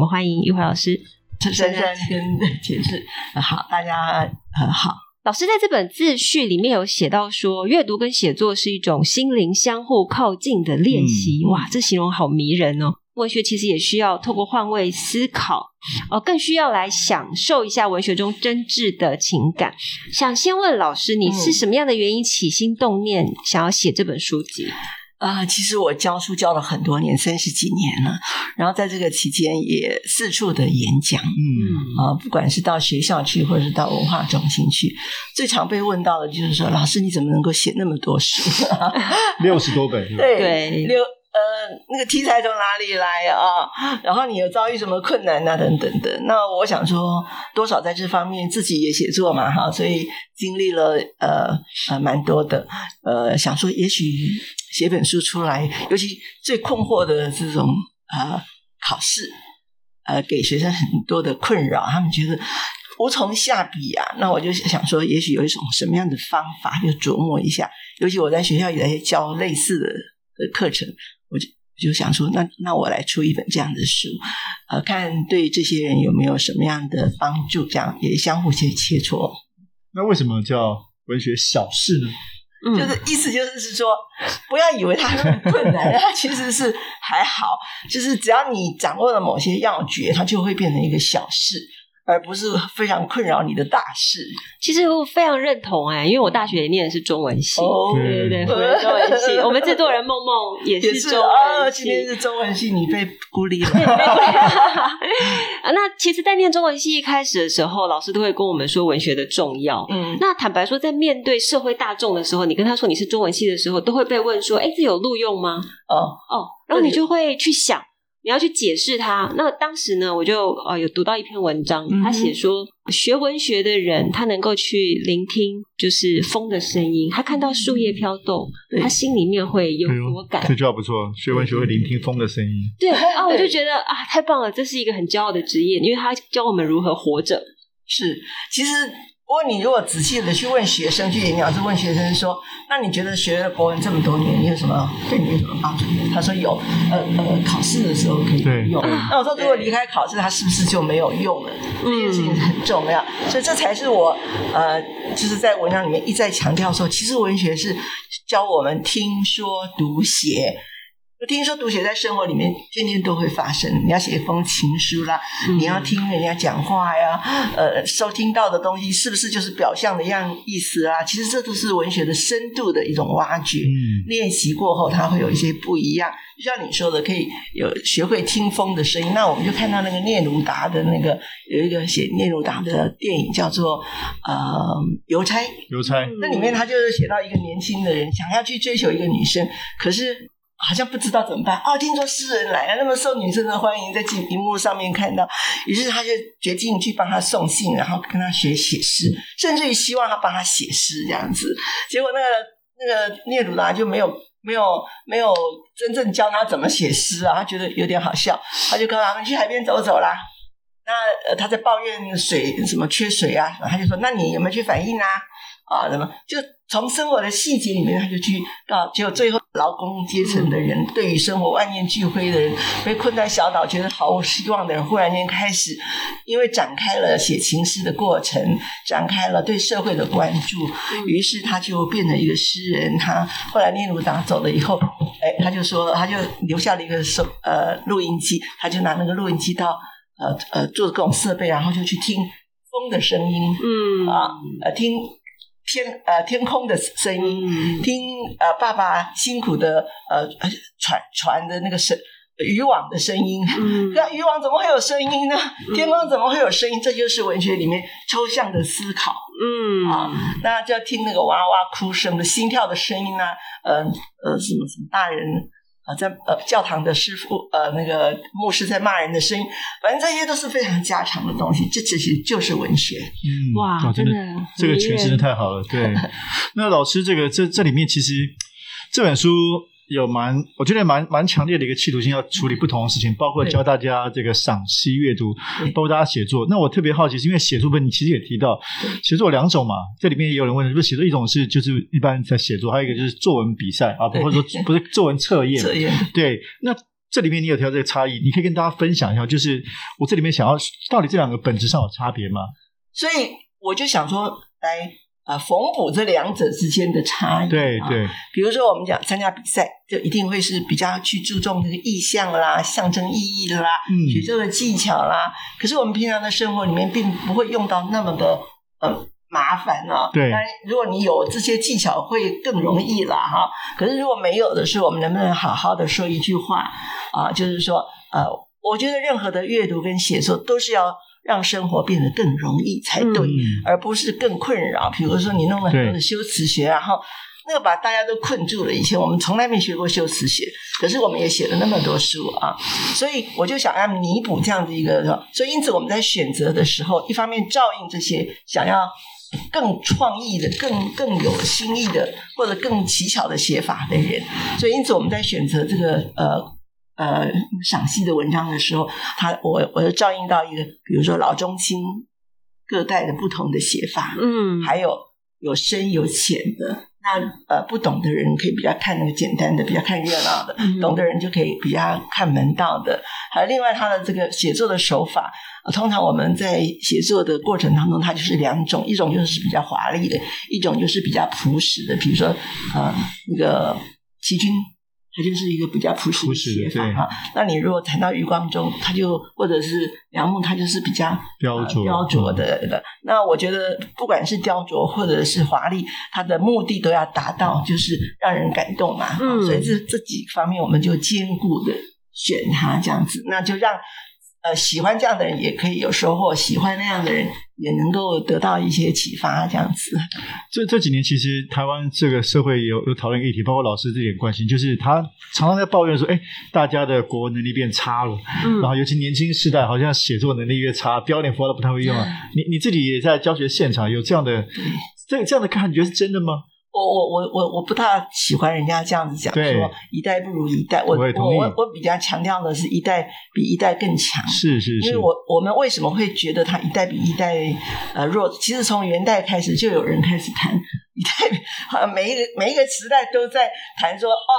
们欢迎玉华老师，珊珊跟铁志，好，大家呃好。老师在这本自序里面有写到说，阅读跟写作是一种心灵相互靠近的练习。嗯、哇，这形容好迷人哦！文学其实也需要透过换位思考，哦，更需要来享受一下文学中真挚的情感。想先问老师，你是什么样的原因起心动念想要写这本书籍？啊、呃，其实我教书教了很多年，三十几年了。然后在这个期间也四处的演讲，嗯啊、呃，不管是到学校去，或者是到文化中心去，最常被问到的就是说：“老师，你怎么能够写那么多书？六十多本，对对，六呃，那个题材从哪里来啊？然后你有遭遇什么困难啊？等等的。那我想说，多少在这方面自己也写作嘛，哈，所以经历了呃呃蛮多的。呃，想说也许。写本书出来，尤其最困惑的这种呃考试，呃给学生很多的困扰，他们觉得无从下笔啊。那我就想说，也许有一种什么样的方法，就琢磨一下。尤其我在学校也在教类似的课程，就就想说，那那我来出一本这样的书，呃，看对这些人有没有什么样的帮助，这样也相互切切磋。那为什么叫文学小事呢？就是意思就是是说，不要以为它很困难，它其实是还好，就是只要你掌握了某些要诀，它就会变成一个小事。而不是 非常困扰你的大事。其实我非常认同哎，因为我大学也念的是中文系，哦、对对对，中文系。我们制作人梦梦也是中文系，今天是中文系，你被孤立了。那其实，在念中文系一开始的时候，老师都会跟我们说文学的重要。嗯，那坦白说，在面对社会大众的时候，你跟他说你是中文系的时候，都会被问说：“哎，这有录用吗？”哦哦，然后你就会去想。你要去解释它。那当时呢，我就呃有读到一篇文章，他写说，学文学的人，他能够去聆听，就是风的声音，他看到树叶飘动，他心里面会有所感。这句话不错，学文学会聆听风的声音。对啊，我就觉得啊，太棒了，这是一个很骄傲的职业，因为他教我们如何活着。是，其实。不过，你如果仔细的去问学生，去演讲是问学生说：“那你觉得学了国文这么多年，你有什么对你有什么帮助？”他说：“有，呃呃，考试的时候可以用。”那我说：“如果离开考试，他是不是就没有用了？”这件事情很重要，所以这才是我呃，就是在文章里面一再强调说，其实文学是教我们听说读写。我听说读写在生活里面天天都会发生。你要写一封情书啦，嗯、你要听人家讲话呀，呃，收听到的东西是不是就是表象的样意思啊？其实这都是文学的深度的一种挖掘。嗯、练习过后，它会有一些不一样。就像你说的，可以有学会听风的声音。那我们就看到那个聂鲁达的那个有一个写聂鲁达的电影叫做呃《邮差》。邮差。那里面他就是写到一个年轻的人想要去追求一个女生，可是。好像不知道怎么办哦，听说诗人来了，那么受女生的欢迎，在荧幕上面看到，于是他就决定去帮他送信，然后跟他学写诗，甚至于希望他帮他写诗这样子。结果那个那个聂鲁达就没有没有没有真正教他怎么写诗啊，他觉得有点好笑，他就跟他们去海边走走啦。那呃他在抱怨水什么缺水啊，他就说：“那你有没有去反映啊？”啊，什么就。从生活的细节里面，他就去到，结果最后劳工阶层的人，嗯、对于生活万念俱灰的人，被困在小岛，觉得毫无希望的人，忽然间开始，因为展开了写情诗的过程，展开了对社会的关注，嗯、于是他就变成一个诗人。他后来聂鲁达走了以后，哎，他就说，他就留下了一个手呃录音机，他就拿那个录音机到呃呃做各种设备，然后就去听风的声音，嗯啊呃听。天呃天空的声音，嗯、听呃爸爸辛苦的呃船船的那个声渔网的声音，那渔网怎么会有声音呢？嗯、天空怎么会有声音？这就是文学里面抽象的思考。嗯啊，那就要听那个娃娃哭声的心跳的声音啊，呃呃什么什么大人啊，在呃教堂的师傅呃那个牧师在骂人的声音，反正这些都是非常家常的东西。这其实就是文学。嗯，哇，真的，这个诠释的太好了。对，那老师，这个这这里面其实这本书。有蛮，我觉得蛮蛮强烈的一个企图心，要处理不同的事情，包括教大家这个赏析阅读，包括大家写作。那我特别好奇，是因为写作本你其实也提到，写作有两种嘛，这里面也有人问，是不是写作一种是就是一般在写作，还有一个就是作文比赛啊，或者说不是作文测验。测验。对，那这里面你有提到这个差异，你可以跟大家分享一下，就是我这里面想要到底这两个本质上有差别吗？所以我就想说来。啊，缝补这两者之间的差异。对对，比如说我们讲参加比赛，就一定会是比较去注重那个意象啦、象征意义的啦、嗯、写作的技巧啦。可是我们平常的生活里面，并不会用到那么的呃麻烦啊。对，但如果你有这些技巧，会更容易啦哈。可是如果没有的时候，我们能不能好好的说一句话啊？就是说，呃，我觉得任何的阅读跟写作都是要。让生活变得更容易才对，嗯、而不是更困扰。比如说，你弄了很多的修辞学，然后那个把大家都困住了。以前我们从来没学过修辞学，可是我们也写了那么多书啊，所以我就想要弥补这样的一个。所以，因此我们在选择的时候，一方面照应这些想要更创意的、更更有新意的或者更奇巧的写法的人。所以，因此我们在选择这个呃。呃，赏析的文章的时候，他我我就照应到一个，比如说老中青各代的不同的写法，嗯，还有有深有浅的。那呃，不懂的人可以比较看那个简单的，比较看热闹的；嗯、懂的人就可以比较看门道的。还有另外他的这个写作的手法，呃，通常我们在写作的过程当中，它就是两种，一种就是比较华丽的，一种就是比较朴实的。比如说，呃，那个齐君。它就是一个比较朴实的写法哈。那你如果谈到余光中，他就或者是梁木，他就是比较雕琢、雕琢的的。那我觉得，不管是雕琢或者是华丽，它的目的都要达到，就是让人感动嘛。嗯，所以这这几方面，我们就兼顾的选它这样子，那就让。呃，喜欢这样的人也可以有收获，喜欢那样的人也能够得到一些启发，这样子。这这几年，其实台湾这个社会有有讨论议题，包括老师这点关心，就是他常常在抱怨说：“哎，大家的国文能力变差了。嗯”然后尤其年轻世代，好像写作能力越差，标点符号都不太会用啊。嗯、你你自己也在教学现场有这样的这这样的感觉是真的吗？我我我我我不大喜欢人家这样子讲，说一代不如一代。我我我我比较强调的是一代比一代更强。是是是。因为我我们为什么会觉得他一代比一代呃弱？其实从元代开始就有人开始谈一代，每一个每一个时代都在谈说哦，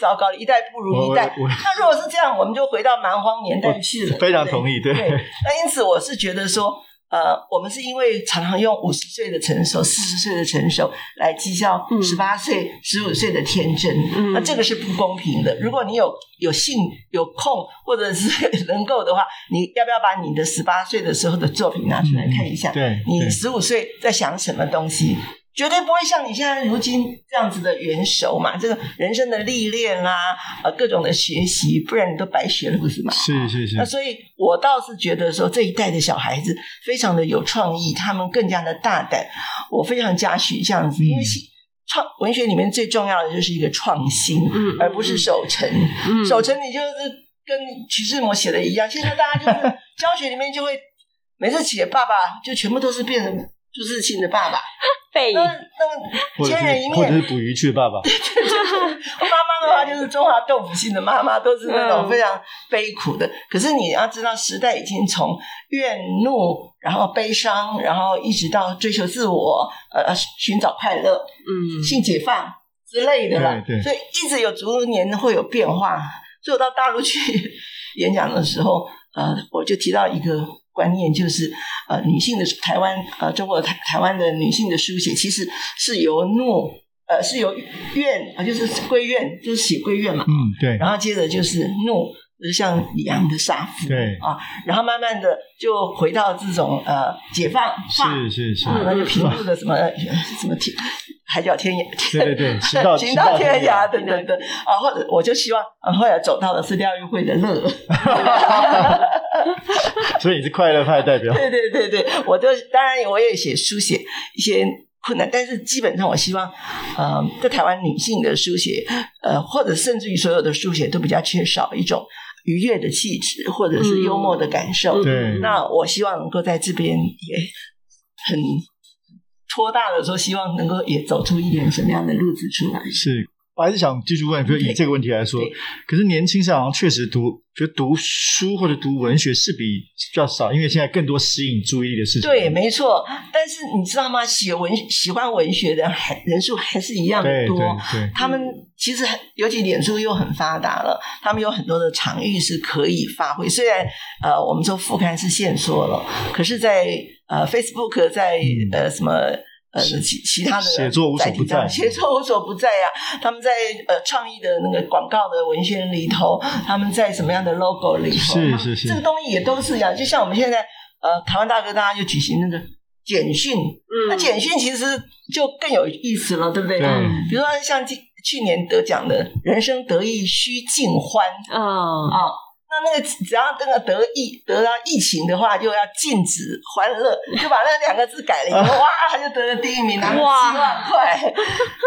糟糕，一代不如一代。那如果是这样，我们就回到蛮荒年代去了。非常同意，对。对。那因此我是觉得说。呃，我们是因为常常用五十岁的成熟、四十岁的成熟来讥笑十八岁、十五岁的天真，嗯、那这个是不公平的。如果你有有幸、有空，或者是 能够的话，你要不要把你的十八岁的时候的作品拿出来看一下？嗯、对，你十五岁在想什么东西？绝对不会像你现在如今这样子的元熟嘛，这个人生的历练啊，呃，各种的学习，不然你都白学了，不是吗？是是是。那所以，我倒是觉得说，这一代的小孩子非常的有创意，他们更加的大胆，我非常嘉许这样子，因为创文学里面最重要的就是一个创新，嗯，而不是守成。嗯，守成你就是跟徐志摩写的一样，现在大家就是教学里面就会每次写爸爸，就全部都是变成朱自清的爸爸。背那那千人一面，或者是捕鱼去的爸爸。对 对对，我妈妈的话就是中华豆腐性的妈妈，都是那种非常悲苦的。可是你要知道，时代已经从怨怒，然后悲伤，然后一直到追求自我，呃，寻找快乐，嗯，性解放之类的了。对对，所以一直有逐年会有变化。所以我到大陆去 演讲的时候，呃，我就提到一个。观念就是，呃，女性的台湾，呃，中国台台湾的女性的书写，其实是由怒，呃，是由怨，啊，就是闺怨，就是写闺怨嘛，嗯，对，然后接着就是怒，就是像李昂的杀夫，对，啊，然后慢慢的就回到这种呃解放，是是是，那就平路的什么什么天。海角天涯，对对对，行到行到天涯，等等等啊，或者我就希望，啊，后来走到的是廖玉慧的乐，所以你是快乐派代表。对对对对，我就当然我也写书写一些困难，但是基本上我希望，呃，在台湾女性的书写，呃，或者甚至于所有的书写都比较缺少一种愉悦的气质，或者是幽默的感受。对、嗯，那我希望能够在这边也很托大的说，希望能够也走出一点什么样的路子出来。是。我还是想继续问，比如以这个问题来说，可是年轻上好像确实读，觉得读书或者读文学是比比较少，因为现在更多吸引注意力的事情。对，没错。但是你知道吗？写文喜欢文学的人数还是一样的多。对，对，他们其实尤其脸书又很发达了，他们有很多的场域是可以发挥。虽然呃，我们说副刊是限缩了，可是在呃 Facebook 在呃什么。呃，其其他的写作无所不在，写作无所不在呀、啊。他们在呃创意的那个广告的文宣里头，他们在什么样的 logo 里头，是是是，这个东西也都是一样。就像我们现在呃，台湾大哥大家就举行那个简讯，嗯，那简讯其实就更有意思了，对不对？嗯，比如说像去年得奖的“人生得意须尽欢”，啊、哦、啊。哦那那个只要那个得疫得到疫情的话，就要禁止欢乐，就把那两个字改了以后，哇，他就得了第一名，拿了七万块。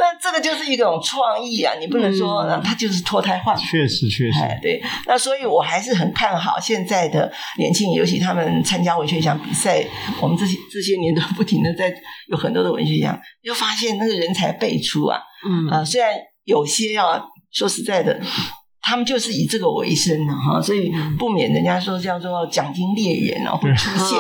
那这个就是一种创意啊，你不能说、嗯、他就是脱胎换骨。确实，确实、哎，对。那所以我还是很看好现在的年轻人，尤其他们参加文学奖比赛，我们这些这些年都不停的在有很多的文学奖，又发现那个人才辈出啊。嗯啊，虽然有些要说实在的。他们就是以这个为生的哈，所以不免人家说叫做奖金猎人啊会出现。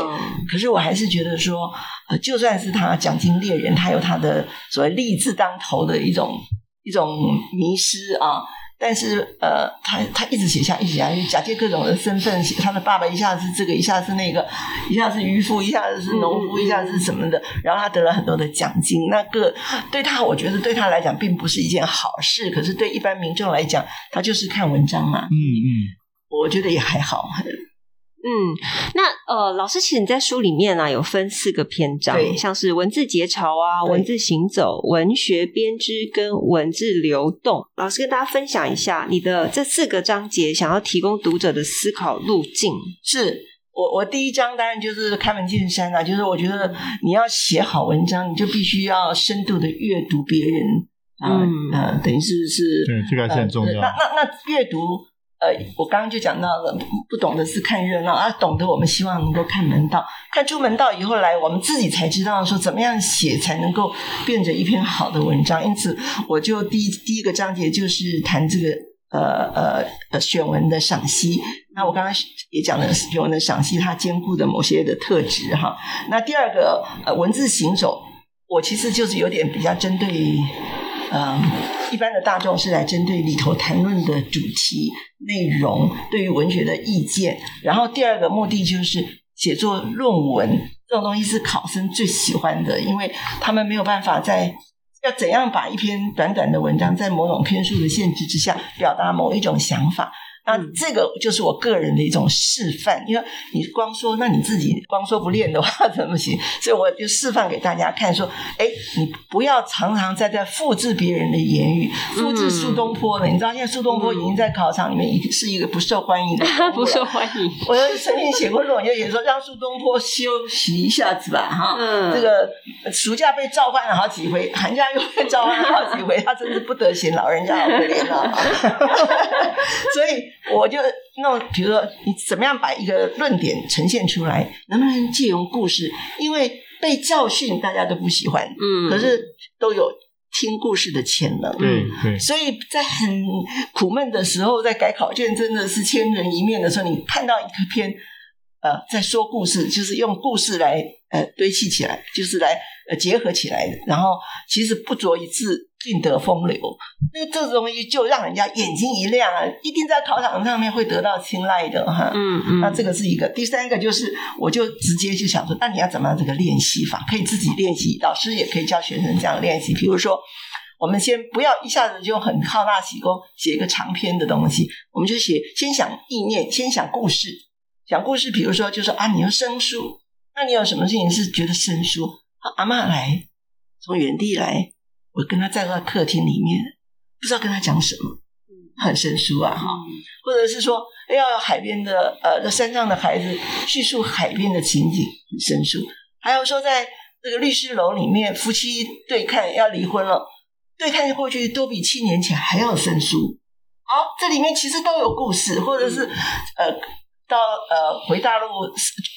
可是我还是觉得说，呃，就算是他奖金猎人，他有他的所谓励志当头的一种一种迷失啊。但是，呃，他他一直写下，一直写下，假借各种的身份，他的爸爸一下子是这个，一下子是那个，一下子是渔夫，一下子是农夫，一下子是什么的，然后他得了很多的奖金。那个对他，我觉得对他来讲并不是一件好事。可是对一般民众来讲，他就是看文章嘛。嗯嗯，我觉得也还好。嗯，那呃，老师，其实你在书里面呢、啊、有分四个篇章，像是文字结巢啊、文字行走、文学编织跟文字流动。老师跟大家分享一下你的这四个章节，想要提供读者的思考路径。是我我第一章当然就是开门见山了、啊，就是我觉得你要写好文章，你就必须要深度的阅读别人，啊嗯、呃，等于是是，对，这个还是很重要。呃、那那那阅读。呃，我刚刚就讲到了，不懂的是看热闹，啊、懂得我们希望能够看门道，看出门道以后来，我们自己才知道说怎么样写才能够变成一篇好的文章。因此，我就第一第一个章节就是谈这个呃呃呃选文的赏析。那我刚刚也讲了选文的赏析，它兼顾的某些的特质哈。那第二个呃文字行走，我其实就是有点比较针对。嗯，一般的大众是来针对里头谈论的主题内容，对于文学的意见。然后第二个目的就是写作论文，这种东西是考生最喜欢的，因为他们没有办法在要怎样把一篇短短的文章，在某种篇数的限制之下，表达某一种想法。那这个就是我个人的一种示范，因为你光说，那你自己光说不练的话 怎么行？所以我就示范给大家看，说，哎，你不要常常在在复制别人的言语，复制苏东坡的。你知道现在苏东坡已经在考场里面是一个不受欢迎的，不受欢迎。我曾经写过论文，就写说让苏东坡休息一下子吧，哈，嗯，这个暑假被召唤了好几回，寒假又被召唤了好几回，他真是不得闲，老人家好可怜啊，所以。我就弄，比如说，你怎么样把一个论点呈现出来？能不能借用故事？因为被教训大家都不喜欢，嗯，可是都有听故事的潜能，对对。所以在很苦闷的时候，在改考卷真的是千人一面的时候，你看到一篇呃在说故事，就是用故事来呃堆砌起来，就是来呃结合起来的，然后其实不着一字。尽得风流，那这种东西就让人家眼睛一亮啊！一定在考场上面会得到青睐的哈。嗯嗯，那这个是一个。第三个就是，我就直接就想说，那你要怎么样这个练习法？可以自己练习，老师也可以教学生这样练习。比如说，我们先不要一下子就很好大喜功写一个长篇的东西，我们就写先想意念，先想故事，讲故事。比如说，就说啊，你要生疏，那你有什么事情是觉得生疏？啊，阿嬷来，从原地来。我跟他在那客厅里面，不知道跟他讲什么，很生疏啊哈，或者是说，哎呀，海边的呃，山上的孩子叙述海边的情景，很生疏。还有说在这个律师楼里面夫妻对看要离婚了，对看过去都比七年前还要生疏。好，这里面其实都有故事，或者是呃。到呃回大陆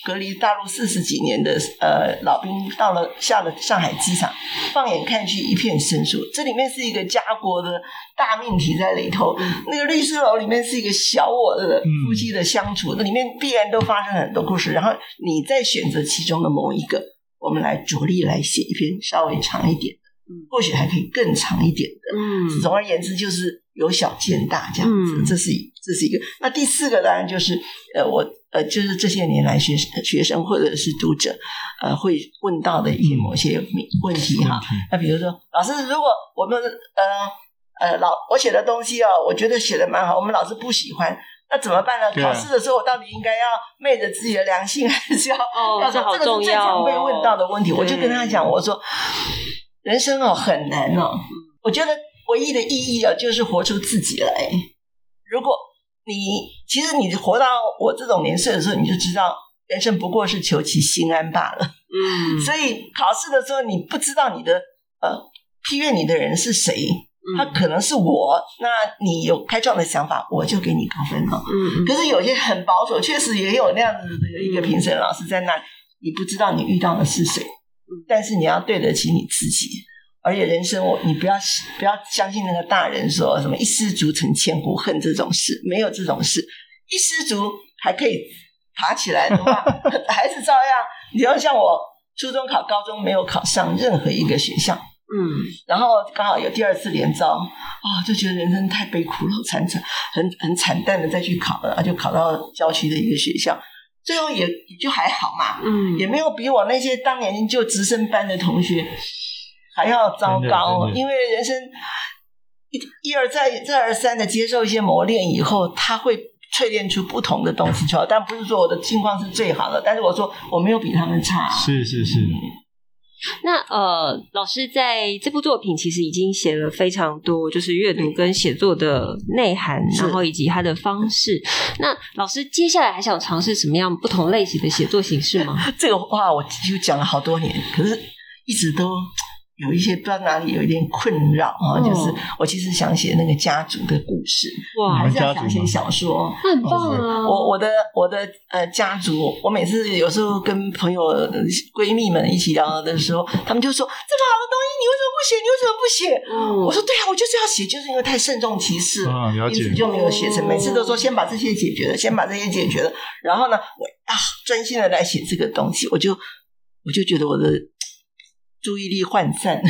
隔离大陆四十几年的呃老兵到了下了上海机场，放眼看去一片生疏。这里面是一个家国的大命题在里头。嗯、那个律师楼里面是一个小我的夫妻的相处，那、嗯、里面必然都发生很多故事。然后你再选择其中的某一个，我们来着力来写一篇稍微长一点的，或许还可以更长一点的。嗯，总而言之就是。由小见大这样子，嗯、这是这是一个。那第四个当然就是呃，我呃，就是这些年来学生学生或者是读者呃会问到的一些某些问题哈。那比如说，老师，如果我们呃呃老我写的东西哦，我觉得写的蛮好，我们老师不喜欢，那怎么办呢？考试的时候我到底应该要昧着自己的良心，还是要、哦、要说这个是最常被问到的问题？我就跟他讲，我说人生哦很难哦，我觉得。唯一的意义啊，就是活出自己来。如果你其实你活到我这种年岁的时候，你就知道人生不过是求其心安罢了。嗯，所以考试的时候，你不知道你的呃批阅你的人是谁，他可能是我。那你有开创的想法，我就给你高分了。嗯，可是有些很保守，确实也有那样子的一个评审老师在那里，你不知道你遇到的是谁，但是你要对得起你自己。而且人生，我你不要不要相信那个大人说什么“一失足成千古恨”这种事，没有这种事。一失足还可以爬起来的话，还是照样。你要像我，初中考高中没有考上任何一个学校，嗯，然后刚好有第二次联招，啊、哦，就觉得人生太悲苦了，惨惨，很很惨淡的再去考了，就考到郊区的一个学校，最后也也就还好嘛，嗯，也没有比我那些当年就直升班的同学。还要糟糕，因为人生一一而再、再而三的接受一些磨练以后，他会淬炼出不同的东西出来。但不是说我的境况是最好的，但是我说我没有比他们差。是是是。嗯、那呃，老师在这部作品其实已经写了非常多，就是阅读跟写作的内涵，嗯、然后以及他的方式。那老师接下来还想尝试什么样不同类型的写作形式吗？这个话我就讲了好多年，可是一直都。有一些不知道哪里有一点困扰啊，就是我其实想写那个家族的故事，哇，还是要想写小说，很棒啊！我我的我的呃家族，我每次有时候跟朋友闺蜜们一起聊的时候，他们就说：“这么好的东西，你为什么不写？你为什么不写？”我说：“对啊，我就是要写，就是因为太慎重其事，因此就没有写成。每次都说先把这些解决了，先把这些解决了，然后呢，我啊专心的来写这个东西，我就我就觉得我的。”注意力涣散，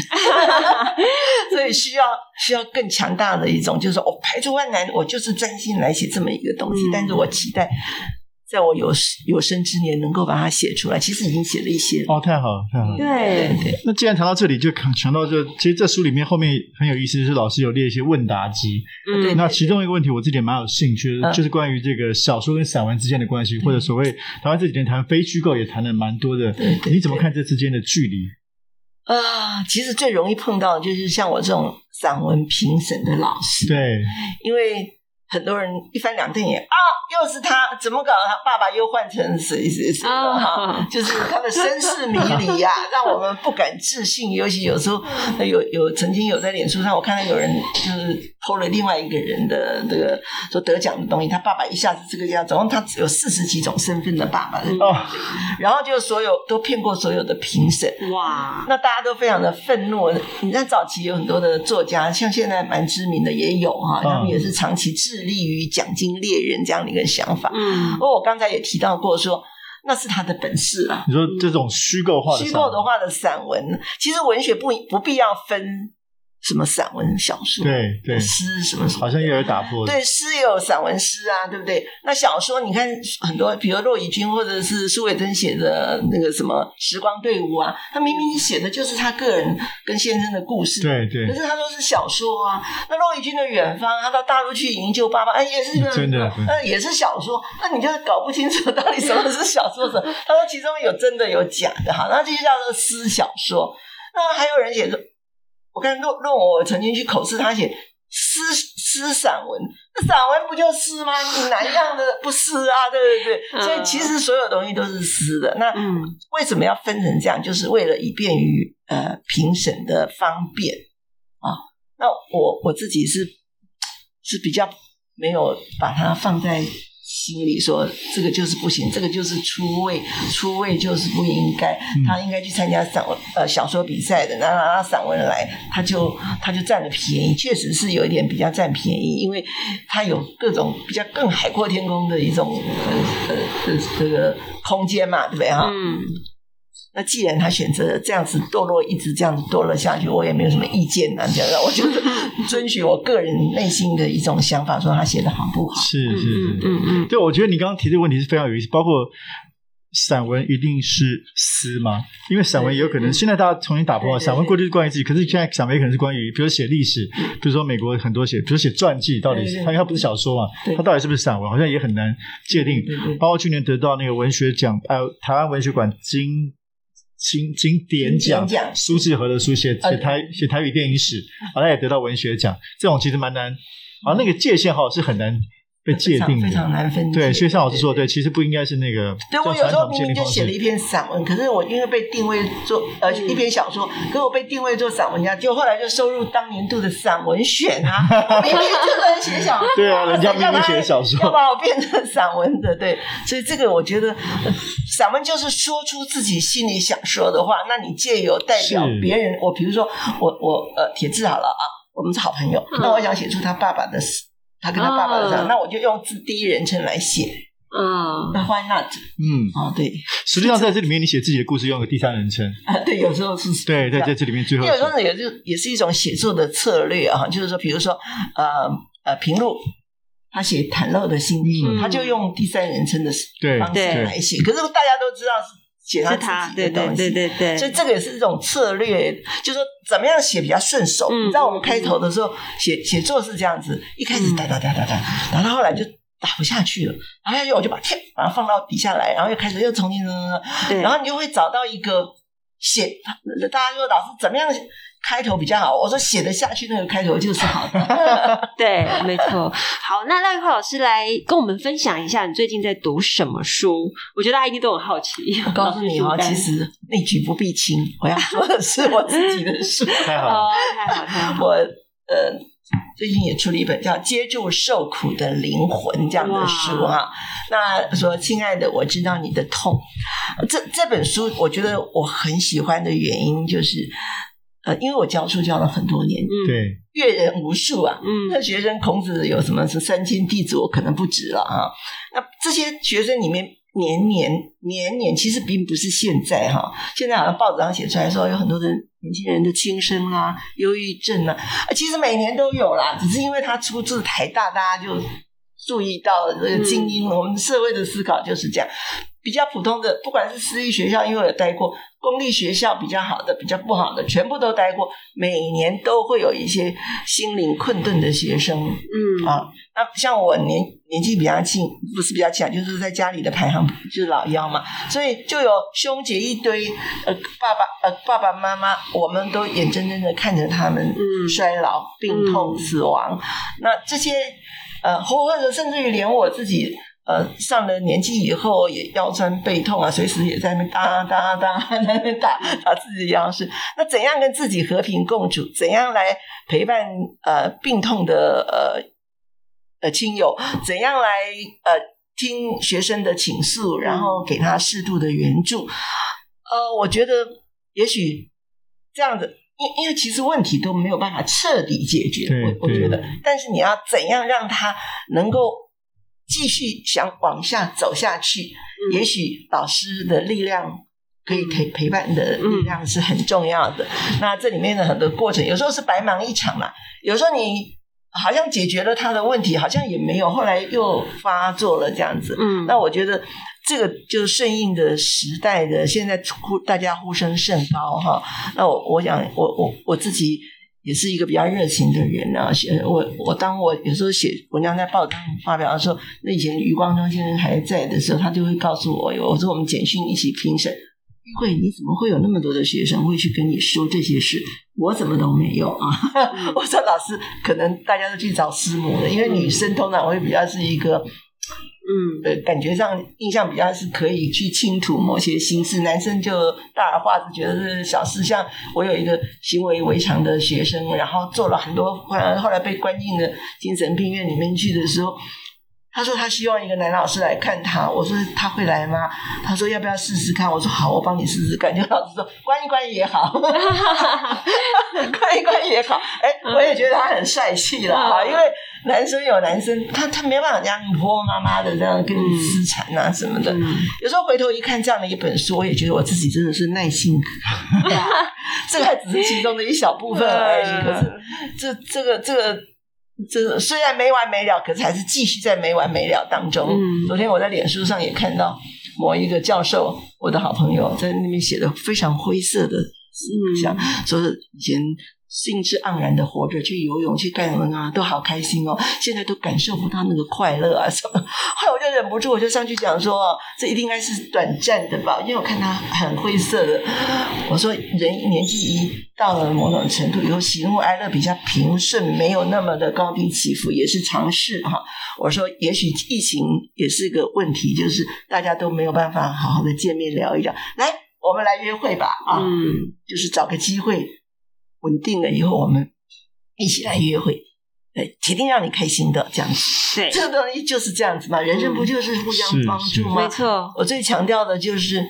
所以需要需要更强大的一种，就是说我排除万难，我就是专心来写这么一个东西。嗯、但是我期待，在我有有生之年能够把它写出来。其实已经写了一些哦，太好了，太好了。对对。那既然谈到这里，就讲到这，其实这书里面后面很有意思，就是老师有列一些问答集。嗯，对。那其中一个问题，我自己也蛮有兴趣的，嗯、就是关于这个小说跟散文之间的关系，嗯、或者所谓台湾这几年谈非虚构也谈了蛮多的。对，对。你怎么看这之间的距离？啊，其实最容易碰到的就是像我这种散文评审的老师，对，因为很多人一翻两瞪眼啊。又是他，怎么搞？他爸爸又换成谁谁谁了哈？就是他的身世迷离呀、啊，让我们不敢置信。尤其有时候，有有曾经有在脸书上，我看到有人就是 po 了另外一个人的这个说得奖的东西，他爸爸一下子这个样，总共他只有四十几种身份的爸爸，哦，然后就所有都骗过所有的评审，哇！那大家都非常的愤怒。你在早期有很多的作家，像现在蛮知名的也有哈，他们也是长期致力于奖金猎人这样的一个。想法，嗯，不过我刚才也提到过说，那是他的本事啊。你说这种虚构化的、虚构的话的散文，其实文学不不必要分。什么散文、小说，对对，诗什么什么，好像又有打破。对，诗也有散文诗啊，对不对？那小说，你看很多，比如骆以军或者是苏伟珍写的那个什么《时光队伍》啊，他明明写的就是他个人跟先生的故事，对对。可是他说是小说啊。那骆以军的《远方》，他到大陆去营救爸爸，哎，也是个 真的，那也是小说。那你就搞不清楚到底什么是小说什么？他说其中有真的有假的，哈，那这就叫做诗小说。那还有人写说。我看论论文，我曾经去口试，他写诗诗散文，那散文不就诗吗？你哪一样的不诗啊？对对对，所以其实所有东西都是诗的。那为什么要分成这样？就是为了以便于呃评审的方便啊。那我我自己是是比较没有把它放在。心里说这个就是不行，这个就是出位，出位就是不应该。他应该去参加散文呃小说比赛的，那让他散文来，他就他就占了便宜，确实是有一点比较占便宜，因为他有各种比较更海阔天空的一种呃呃这个空间嘛，对不对哈？嗯。那既然他选择了这样子堕落，一直这样子堕落下去，我也没有什么意见啊。这样，我就是 遵循我个人内心的一种想法，说他写的好不好？是是是，嗯嗯。对，我觉得你刚刚提这个问题是非常有意思。包括散文一定是诗吗？因为散文也有可能现在大家重新打破了，散文过去是关于自己，可是现在散文也可能是关于，比如写历史，比如说美国很多写，比如写传记，到底是他因为他不是小说嘛，他到底是不是散文？好像也很难界定。包括去年得到那个文学奖，呃，台湾文学馆金。经经典奖，苏志和的书写写台写台语电影史，好像也得到文学奖。这种其实蛮难，啊，那个界限哈是很难被界定，非常难分。对，所以像老师说，对，其实不应该是那个。对，我有时候明明就写了一篇散文，可是我因为被定位做呃一篇小说，可是我被定位做散文家，就后来就收入当年度的散文选啊。明明这个人写小说，对啊，人家明明写小说，要把我变成散文的，对。所以这个我觉得。散文就是说出自己心里想说的话，那你借由代表别人，我比如说我我呃铁志好了啊，我们是好朋友，那我想写出他爸爸的事，他跟他爸爸的这样，那我就用字第一人称来写，嗯，那 why not？嗯，哦对，实际上在这里面你写自己的故事用个第三人称。啊，对，有时候是。对，在在这里面最后，有时候也就也是一种写作的策略啊，就是说，比如说呃呃平路。他写袒露的心情，他就用第三人称的方式来写。可是大家都知道是写他自己的东西，对对对，所以这个也是一种策略，就是说怎么样写比较顺手。你知道我们开头的时候写写作是这样子，一开始哒哒哒哒哒，然后后来就打不下去了，打不下去我就把贴把它放到底下来，然后又开始又重新，然后你就会找到一个写。大家说老师怎么样？开头比较好，我说写得下去那个开头就是好的。对，没错。好，那赖玉樺老师来跟我们分享一下，你最近在读什么书？我觉得大家一定都很好奇。我告诉你哦，其实内举不避亲，我要说的是我自己的书。太好了，太好，太好。我呃，最近也出了一本叫《接住受苦的灵魂》这样的书哈。那说，亲爱的，我知道你的痛。这这本书，我觉得我很喜欢的原因就是。呃，因为我教书教了很多年，对，阅人无数啊，嗯，那学生孔子有什么是三千弟子，我可能不止了啊。那这些学生里面，年年年年，其实并不是现在哈，现在好像报纸上写出来说有很多的年轻人的轻生啊、忧郁症啊，其实每年都有啦，只是因为他出自台大，大家就注意到了这个精英，我们社会的思考就是这样。比较普通的，不管是私立学校，因为我有待过；公立学校比较好的，比较不好的，全部都待过。每年都会有一些心灵困顿的学生，嗯啊，那像我年年纪比较轻，不是比较轻，就是在家里的排行就是老幺嘛，所以就有兄姐一堆，呃，爸爸呃爸爸妈妈，我们都眼睁睁的看着他们衰老、嗯、病痛、死亡。嗯、那这些呃，或或者甚至于连我自己。呃，上了年纪以后也腰酸背痛啊，随时也在那边当当当在那边打打自己的腰是。那怎样跟自己和平共处？怎样来陪伴呃病痛的呃呃亲友？怎样来呃听学生的倾诉，然后给他适度的援助？呃，我觉得也许这样子，因因为其实问题都没有办法彻底解决，我我觉得，但是你要怎样让他能够。继续想往下走下去，嗯、也许老师的力量可以陪陪伴的力量是很重要的。嗯、那这里面的很多过程，有时候是白忙一场嘛，有时候你好像解决了他的问题，好像也没有，后来又发作了这样子。嗯，那我觉得这个就是顺应的时代的，现在呼大家呼声甚高哈。那我我想，我我我自己。也是一个比较热情的人啊，写我我当我有时候写文章在报章发表的时候，那以前余光中先生还在的时候，他就会告诉我，我说我们简讯一起评审，会，你怎么会有那么多的学生会去跟你说这些事？我怎么都没有啊？嗯、我说老师，可能大家都去找师母了，因为女生通常会比较是一个。嗯，对，感觉上印象比较是可以去倾吐某些心事，男生就大而化之，觉得是小事。像我有一个行为违常的学生，然后做了很多，后来后来被关进了精神病院里面去的时候，他说他希望一个男老师来看他。我说他会来吗？他说要不要试试看？我说好，我帮你试试看。就老师说关一关也好，关一关也好。哎，我也觉得他很帅气了啊，因为。男生有男生，他他没办法这样婆婆妈妈的这样跟你私缠啊什么的。嗯、有时候回头一看这样的一本书，我也觉得我自己真的是耐心。这个还只是其中的一小部分而已。可是这这个这个这个虽然没完没了，可是还是继续在没完没了当中。嗯、昨天我在脸书上也看到某一个教授，我的好朋友在那边写的非常灰色的，像、嗯、说是以前。兴致盎然的活着，去游泳，去干什么啊？都好开心哦！现在都感受不到那个快乐啊什么。后来我就忍不住，我就上去讲说：“这一定应该是短暂的吧？”因为我看他很灰色的。我说：“人年纪一到了某种程度以后，喜怒哀乐比较平顺，没有那么的高低起伏，也是常事哈。”我说：“也许疫情也是个问题，就是大家都没有办法好好的见面聊一聊。来，我们来约会吧啊！嗯，就是找个机会。”稳定了以后，我们一起来约会，对，铁定让你开心的这样子。对，这个东西就是这样子嘛，人生不就是互相帮助吗？没错，我最强调的就是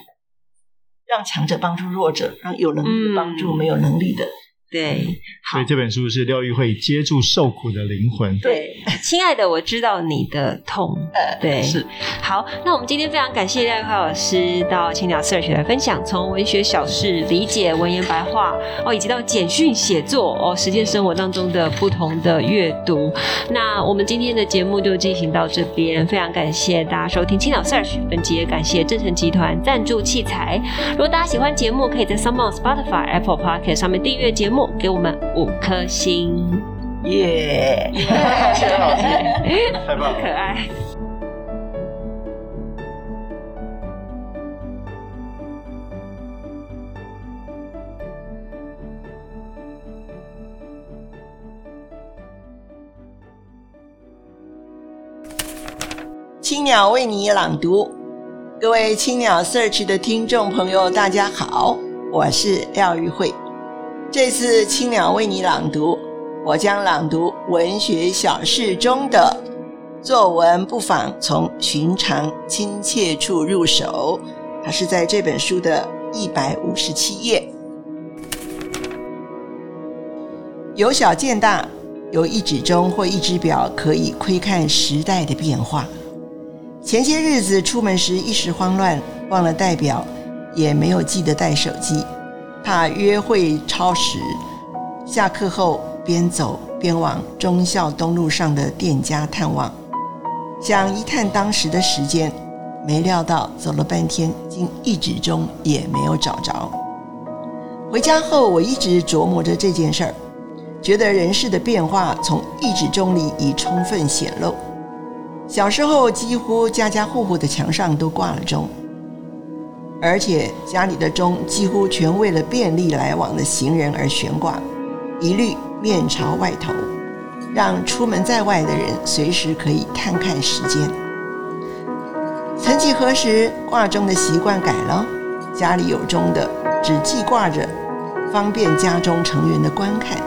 让强者帮助弱者，让有能力的帮助没有能力的。嗯对，所以这本书是廖玉慧接住受苦的灵魂。对，亲爱的，我知道你的痛。呃，对，是。好，那我们今天非常感谢廖玉慧老师到青鸟 Search 来分享，从文学小事理解文言白话哦，以及到简讯写作哦，实践生活当中的不同的阅读。那我们今天的节目就进行到这边，非常感谢大家收听青鸟 Search。本集也感谢正成集团赞助器材。如果大家喜欢节目，可以在 s o m e o n Spotify、Apple Podcast 上面订阅节目。给我们五颗星，耶！谢谢老师，太棒了，可爱。青鸟为你朗读，各位青鸟 Search 的听众朋友，大家好，我是廖玉蕙。这次青鸟为你朗读，我将朗读文学小事中的作文，不妨从寻常亲切处入手。它是在这本书的一百五十七页。由小见大，由一纸钟或一只表可以窥看时代的变化。前些日子出门时一时慌乱，忘了带表，也没有记得带手机。怕约会超时，下课后边走边往忠孝东路上的店家探望，想一探当时的时间，没料到走了半天，竟一指钟也没有找着。回家后，我一直琢磨着这件事儿，觉得人世的变化从一指钟里已充分显露。小时候，几乎家家户户的墙上都挂了钟。而且家里的钟几乎全为了便利来往的行人而悬挂，一律面朝外头，让出门在外的人随时可以看看时间。曾几何时，挂钟的习惯改了，家里有钟的只记挂着，方便家中成员的观看，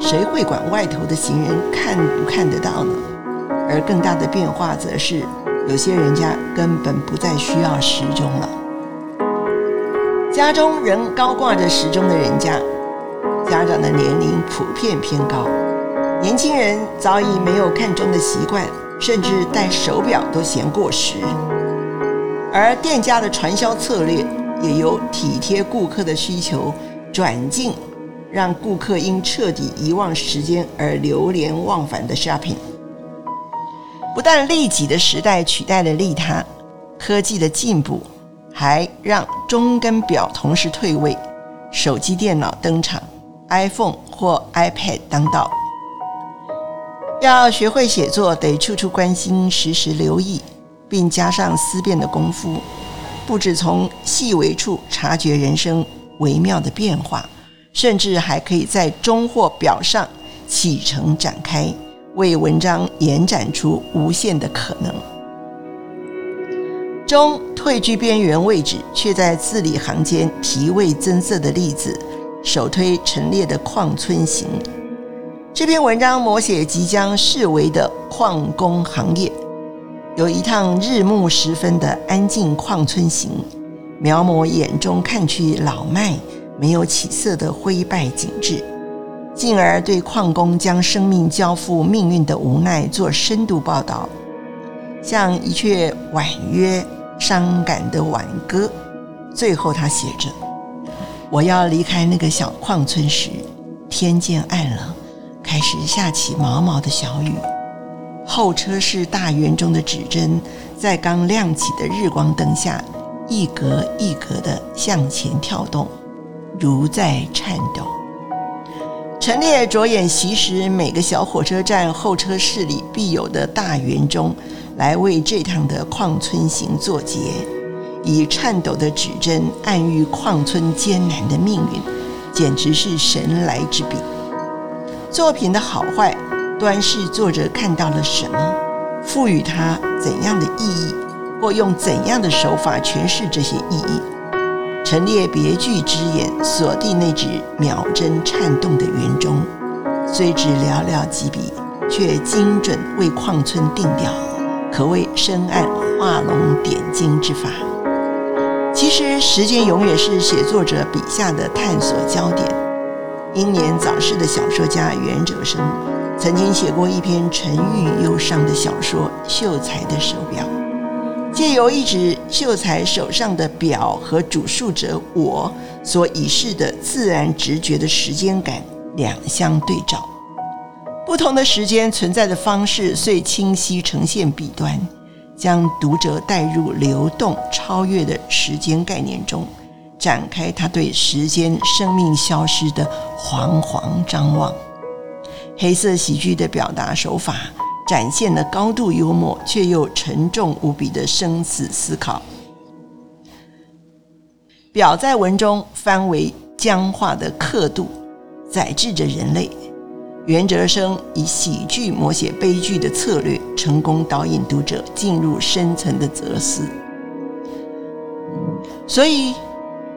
谁会管外头的行人看不看得到呢？而更大的变化则是，有些人家根本不再需要时钟了。家中仍高挂着时钟的人家，家长的年龄普遍偏高，年轻人早已没有看钟的习惯，甚至戴手表都嫌过时。而店家的传销策略也由体贴顾客的需求，转进让顾客因彻底遗忘时间而流连忘返的 shopping。不但利己的时代取代了利他，科技的进步。还让钟跟表同时退位，手机、电脑登场，iPhone 或 iPad 当道。要学会写作，得处处关心，时时留意，并加上思辨的功夫。不止从细微处察觉人生微妙的变化，甚至还可以在中或表上启程展开，为文章延展出无限的可能。中退居边缘位置，却在字里行间提味增色的例子，首推陈列的《矿村行》。这篇文章摹写即将式微的矿工行业，有一趟日暮时分的安静矿村行，描摹眼中看去老迈、没有起色的灰败景致，进而对矿工将生命交付命运的无奈做深度报道，像一阙婉约。伤感的挽歌，最后他写着：“我要离开那个小矿村时，天渐暗了，开始下起毛毛的小雨。候车室大圆中的指针，在刚亮起的日光灯下，一格一格地向前跳动，如在颤抖。陈列着眼习时每个小火车站候车室里必有的大圆钟。”来为这趟的矿村行作结，以颤抖的指针暗喻矿村艰难的命运，简直是神来之笔。作品的好坏，端视作者看到了什么，赋予它怎样的意义，或用怎样的手法诠释这些意义。陈列别具之眼，锁定那只秒针颤动的圆钟，虽只寥寥几笔，却精准为矿村定调。可谓深谙画龙点睛之法。其实，时间永远是写作者笔下的探索焦点。英年早逝的小说家袁哲生曾经写过一篇沉郁忧伤的小说《秀才的手表》，借由一指秀才手上的表和主述者我所以示的自然直觉的时间感两相对照。不同的时间存在的方式，遂清晰呈现笔端，将读者带入流动超越的时间概念中，展开他对时间生命消失的惶惶张望。黑色喜剧的表达手法，展现了高度幽默却又沉重无比的生死思考。表在文中翻为僵化的刻度，宰制着人类。袁哲生以喜剧摹写悲剧的策略，成功导引读者进入深层的哲思。所以，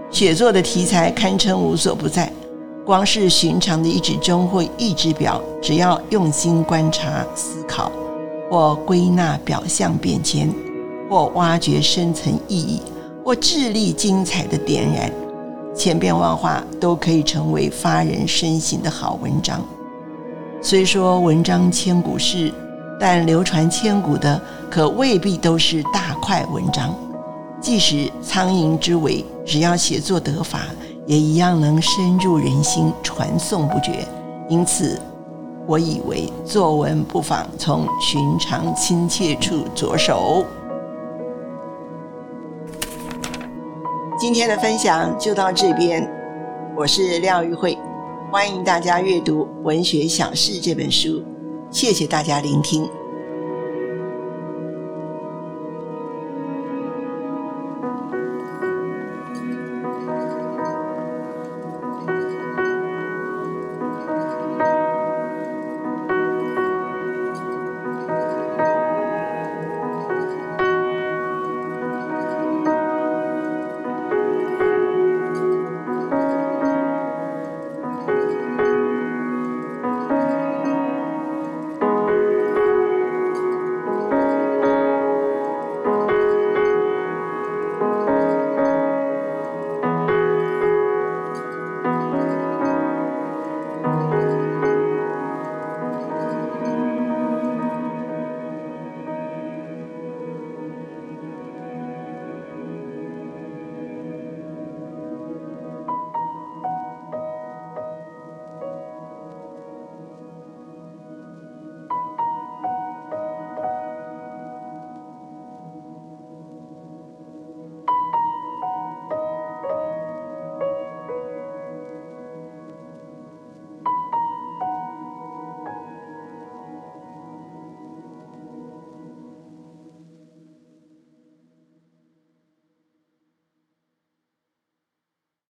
写作的题材堪称无所不在。光是寻常的一指钟或一指表，只要用心观察、思考，或归纳表象变迁，或挖掘深层意义，或致力精彩的点燃，千变万化，都可以成为发人深省的好文章。虽说文章千古事，但流传千古的可未必都是大块文章。即使苍蝇之尾，只要写作得法，也一样能深入人心，传颂不绝。因此，我以为作文不妨从寻常亲切处着手。今天的分享就到这边，我是廖玉慧。欢迎大家阅读《文学小事》这本书，谢谢大家聆听。